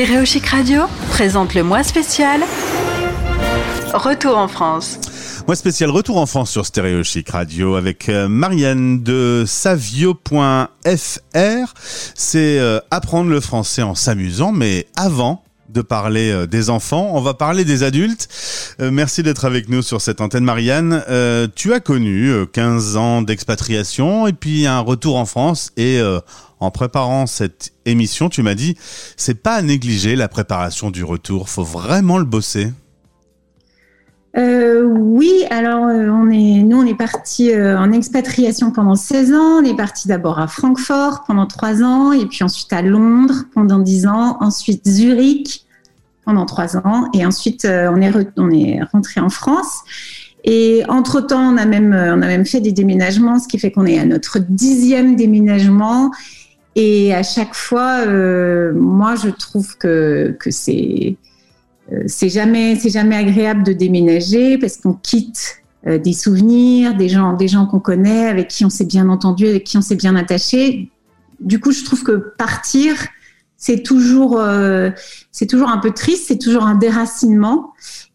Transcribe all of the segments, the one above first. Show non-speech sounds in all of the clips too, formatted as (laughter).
Stéréo Radio présente le mois spécial Retour en France. Mois spécial Retour en France sur Stéréo Radio avec euh, Marianne de savio.fr. C'est euh, apprendre le français en s'amusant, mais avant, de parler euh, des enfants, on va parler des adultes. Merci d'être avec nous sur cette antenne, Marianne. tu as connu 15 ans d'expatriation et puis un retour en France et en préparant cette émission, tu m'as dit, c'est pas à négliger la préparation du retour, faut vraiment le bosser. Euh, oui, alors euh, nous on est parti euh, en expatriation pendant 16 ans. On est parti d'abord à Francfort pendant 3 ans, et puis ensuite à Londres pendant 10 ans, ensuite Zurich pendant 3 ans, et ensuite on, est on est rentré en France. Et entre temps, on a même on a même fait des déménagements, ce qui fait qu'on est à notre dixième déménagement. Et à chaque fois, euh, moi, je trouve que, que c'est euh, jamais jamais agréable de déménager parce qu'on quitte euh, des souvenirs, des gens des gens qu'on connaît, avec qui on s'est bien entendu, avec qui on s'est bien attaché. Du coup, je trouve que partir, c'est toujours euh, c'est toujours un peu triste, c'est toujours un déracinement.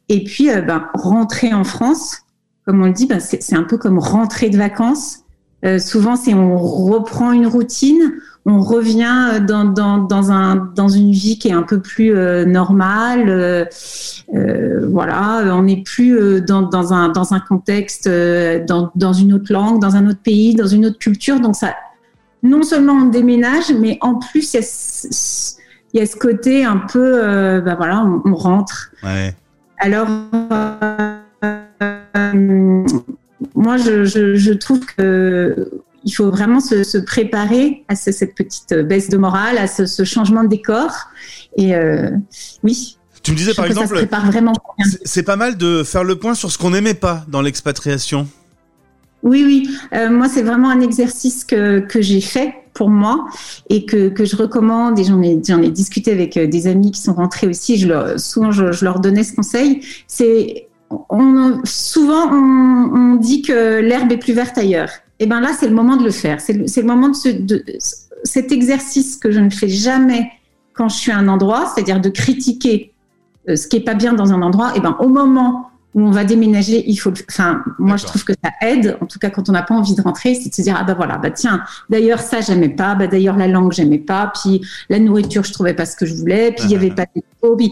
Et puis, euh, ben, rentrer en France, comme on le dit, ben, c'est un peu comme rentrer de vacances. souvent, c'est on reprend une routine on revient dans, dans, dans, un, dans une vie qui est un peu plus euh, normale. Euh, euh, voilà, on n'est plus dans, dans, un, dans un contexte, dans, dans une autre langue, dans un autre pays, dans une autre culture. Donc ça, non seulement on déménage, mais en plus il y a, y a ce côté un peu, bah voilà, on, rentre. Ouais. Alors moi, je, je, je, trouve que il faut vraiment se, préparer à cette petite baisse de morale, à ce, changement de décor. Et euh, oui. Tu me disais par exemple, c'est pas mal de faire le point sur ce qu'on n'aimait pas dans l'expatriation. Oui, oui. Euh, moi, c'est vraiment un exercice que, que j'ai fait pour moi et que, que je recommande. Et j'en ai, j'en ai discuté avec euh, des amis qui sont rentrés aussi. Je leur, souvent, je, leur donnais ce conseil. C'est on, souvent, on, dit que l'herbe est plus verte ailleurs et eh ben là, c'est le moment de le faire. C'est le, moment de, ce, cet exercice que je ne fais jamais quand je suis à un endroit, c'est-à-dire de critiquer euh, ce qui est pas bien dans un endroit. Et eh ben au moment où on va déménager, il faut. Enfin, moi, je trouve que ça aide. En tout cas, quand on n'a pas envie de rentrer, c'est de se dire ah ben voilà, bah tiens, d'ailleurs ça j'aimais pas, bah d'ailleurs la langue j'aimais pas, puis la nourriture je trouvais pas ce que je voulais, puis il y avait pas de hobby.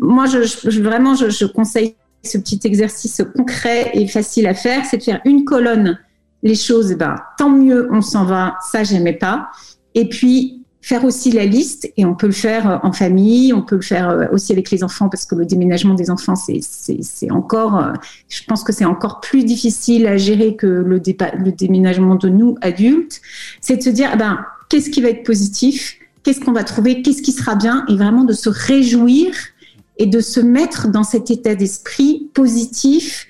moi, je, je vraiment, je, je conseille ce petit exercice concret et facile à faire, c'est de faire une colonne les choses, ben, tant mieux, on s'en va, ça j'aimais pas. Et puis faire aussi la liste, et on peut le faire euh, en famille, on peut le faire euh, aussi avec les enfants, parce que le déménagement des enfants, c'est encore, euh, je pense que c'est encore plus difficile à gérer que le, le déménagement de nous, adultes. C'est de se dire, ben, qu'est-ce qui va être positif, qu'est-ce qu'on va trouver, qu'est-ce qui sera bien, et vraiment de se réjouir et de se mettre dans cet état d'esprit positif,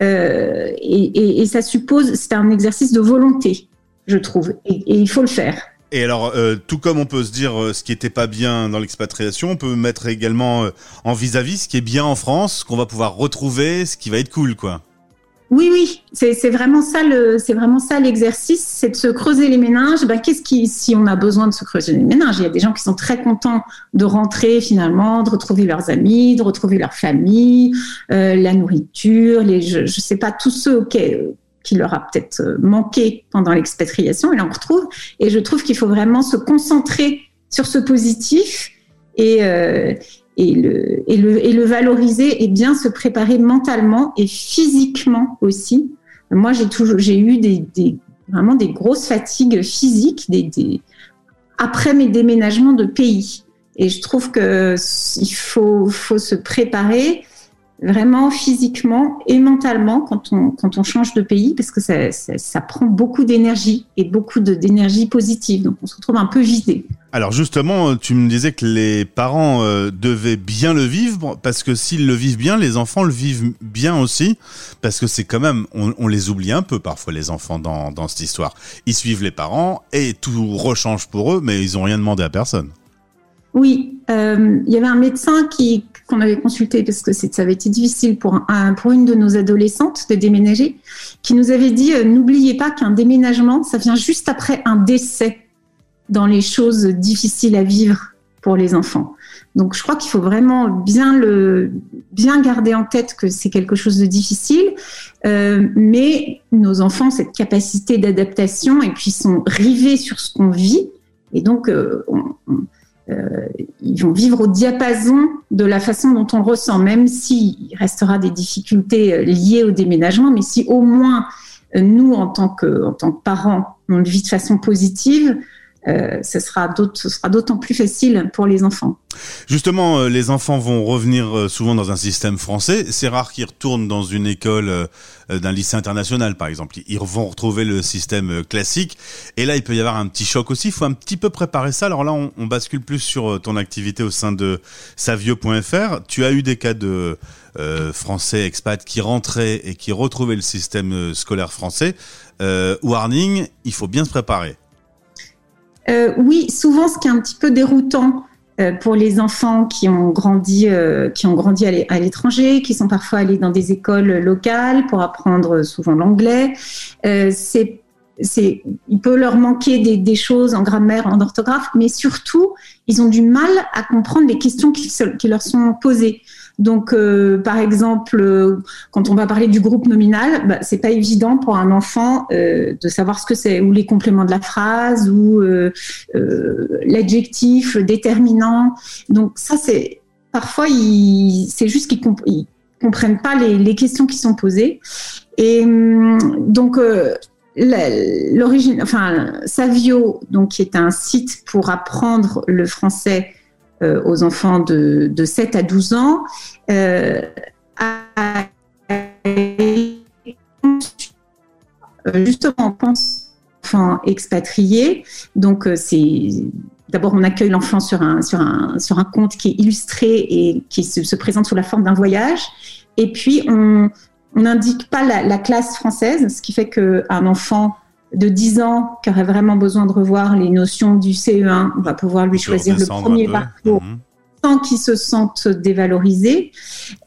et, ça suppose, c'est un exercice de volonté, je trouve, et, il faut le faire. Et alors, euh, tout comme on peut se dire euh, ce qui était pas bien dans l'expatriation, on peut mettre également en vis-à-vis -vis ce qui est bien en France, qu'on va pouvoir retrouver, ce qui va être cool, quoi. Oui, oui, c'est vraiment ça c'est vraiment ça l'exercice, c'est de se creuser les méninges. Ben, qu'est-ce qui, si on a besoin de se creuser les méninges, il y a des gens qui sont très contents de rentrer finalement, de retrouver leurs amis, de retrouver leur famille, euh, la nourriture, les, je, ne sais pas tous ceux auxquels qui leur a peut-être euh, manqué pendant l'expatriation, et là on retrouve. Et je trouve qu'il faut vraiment se concentrer sur ce positif et, euh, et le, valoriser et bien se préparer mentalement et physiquement aussi. Moi, j'ai toujours, j'ai eu des, vraiment des grosses fatigues physiques des, après mes déménagements de pays. Et je trouve que il faut, faut se préparer vraiment physiquement et mentalement quand on, quand on change de pays parce que ça, ça, prend beaucoup d'énergie et beaucoup d'énergie positive. Donc on se retrouve un peu vidé. Alors justement, tu me disais que les parents euh, devaient bien le vivre parce que s'ils le vivent bien, les enfants le vivent bien aussi parce que c'est quand même, on, on, les oublie un peu parfois les enfants dans, dans cette histoire. Ils suivent les parents et tout rechange pour eux, mais ils ont rien demandé à personne. Oui, euh, il y avait un médecin qu'on avait consulté parce que ça avait été difficile pour un, pour une de nos adolescentes de déménager, qui nous avait dit euh, n'oubliez pas qu'un déménagement ça vient juste après un décès dans les choses difficiles à vivre pour les enfants. Donc je crois qu'il faut vraiment bien garder en tête que c'est quelque chose de difficile, euh, mais nos enfants cette capacité d'adaptation et puis sont rivés sur ce qu'on vit et donc euh, euh, ils vont vivre au diapason de la façon dont on ressent, même s'il restera des difficultés liées au déménagement, mais si au moins nous en tant que en tant que parents on le vit de façon positive, euh, ce sera d'autant plus facile pour les enfants. Justement, euh, les enfants vont revenir euh, souvent dans un système français. C'est rare qu'ils retournent dans une école d'un lycée international, par exemple. Ils vont retrouver le système classique. Et là, il peut y avoir un petit choc aussi. Il faut un petit peu préparer ça. Alors là, on, bascule plus sur ton activité au sein de savio.fr. Tu as eu des cas de français expats qui rentraient et qui retrouvaient le système scolaire français. warning, il faut bien se préparer. Euh, oui, souvent, ce qui est un petit peu déroutant euh, pour les enfants qui ont grandi, euh, qui ont grandi à l'étranger, qui sont parfois allés dans des écoles locales pour apprendre souvent l'anglais, c'est il peut leur manquer des, choses en grammaire, en orthographe, mais surtout, ils ont du mal à comprendre les questions qui leur sont posées. Donc, euh, par exemple, euh, quand on va parler du groupe nominal, bah, c'est pas évident pour un enfant euh, de savoir ce que c'est, ou les compléments de la phrase, ou l'adjectif, le déterminant. Donc ça, c'est parfois, c'est juste qu'ils comprennent pas les, les, questions qui sont posées. Et hum, donc l'origine, enfin, Savio, donc qui est un site pour apprendre le français euh, aux enfants de, de, 7 à 12 ans euh, justement pense enfants expatriés. Donc euh, c'est d'abord on accueille l'enfant sur un sur un sur un compte qui est illustré et qui se, se présente sous la forme d'un voyage. Et puis on on n'indique pas la, la, classe française, ce qui fait qu'un enfant de 10 ans qui aurait vraiment besoin de revoir les notions du CE1, on va pouvoir lui choisir le premier parcours mhm. sans qu'il se sente dévalorisé.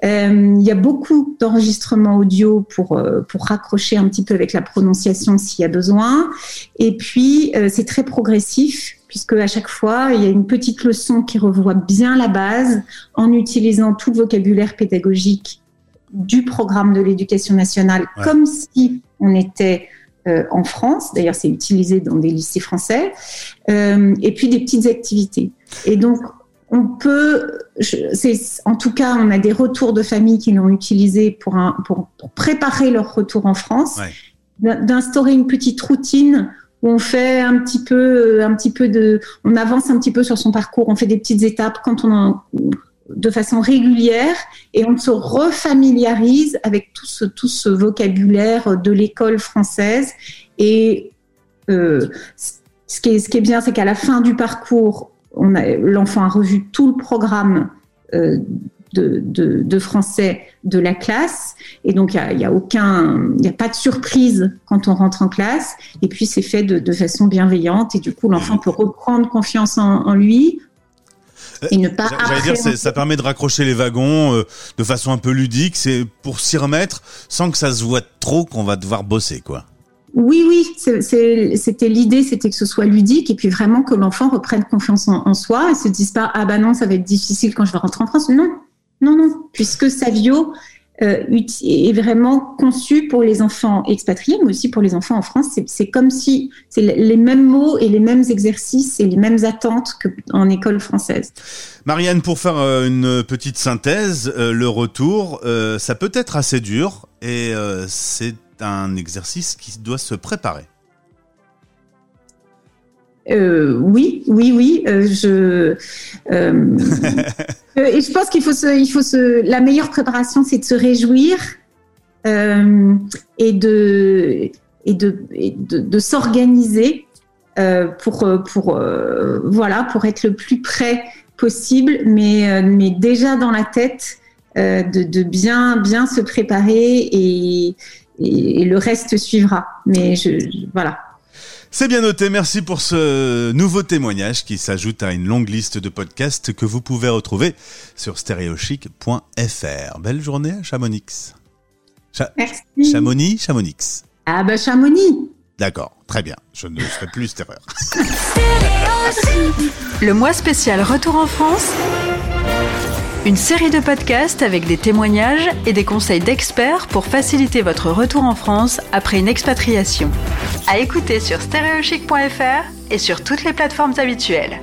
Euh, il y a beaucoup d'enregistrements audio pour, euh, pour raccrocher un petit peu avec la prononciation s'il y a besoin. Et puis, euh, c'est très progressif puisque à chaque fois, il y a une petite leçon qui revoit bien la base en utilisant tout le vocabulaire pédagogique du programme de l'éducation nationale comme si on était euh, en France. D'ailleurs, c'est utilisé dans des lycées français. Euh, et puis des petites activités. Et donc, on peut, en tout cas, on a des retours de familles qui l'ont utilisé pour, un, pour, préparer leur retour en France, d'instaurer une petite routine où on fait un petit peu, un petit peu de, on avance un petit peu sur son parcours, on fait des petites étapes quand on en, de façon régulière et on se refamiliarise avec tout ce, tout ce vocabulaire de l'école française. Et euh, ce, qui est, ce qui est bien, c'est qu'à la fin du parcours, l'enfant a revu tout le programme euh, de, de, français de la classe. Et donc, il n'y a, aucun, il a pas de surprise quand on rentre en classe. Et puis, c'est fait de, de, façon bienveillante. Et du coup, l'enfant peut reprendre confiance en lui, et ne pas. J'allais dire, ça permet de raccrocher les wagons euh, de façon un peu ludique. C'est pour s'y remettre sans que ça se voit trop qu'on va devoir bosser, quoi. Oui, oui, c'était l'idée, c'était que ce soit ludique et puis vraiment que l'enfant reprenne confiance en, soi et se dise pas ah bah non ça va être difficile quand je vais rentrer en France. Non, non, non, puisque Savio euh, est vraiment conçu pour les enfants expatriés, mais aussi pour les enfants en France. C'est comme si c'est les mêmes mots et les mêmes exercices et les mêmes attentes qu'en école française. Marianne, pour faire euh, une petite synthèse, euh, le retour, ça peut être assez dur et c'est un exercice qui doit se préparer. Euh, oui, oui, oui. Euh, je (laughs) euh, et je pense qu'il faut se, il faut se. La meilleure préparation, c'est de se réjouir et de et de, de, de s'organiser pour pour voilà pour être le plus près possible, mais mais déjà dans la tête de, de, bien bien se préparer et, et, le reste suivra. Mais je voilà. C'est bien noté, merci pour ce nouveau témoignage qui s'ajoute à une longue liste de podcasts que vous pouvez retrouver sur stereochic.fr. Belle journée à Chamonix. merci. Chamonix, Chamonix. Ah bah Chamonix. D'accord, très bien. Je ne ferai plus cette erreur. (laughs) Le mois spécial Retour en France. Une série de podcasts avec des témoignages et des conseils d'experts pour faciliter votre retour en France après une expatriation. À écouter sur stereochic.fr et sur toutes les plateformes habituelles.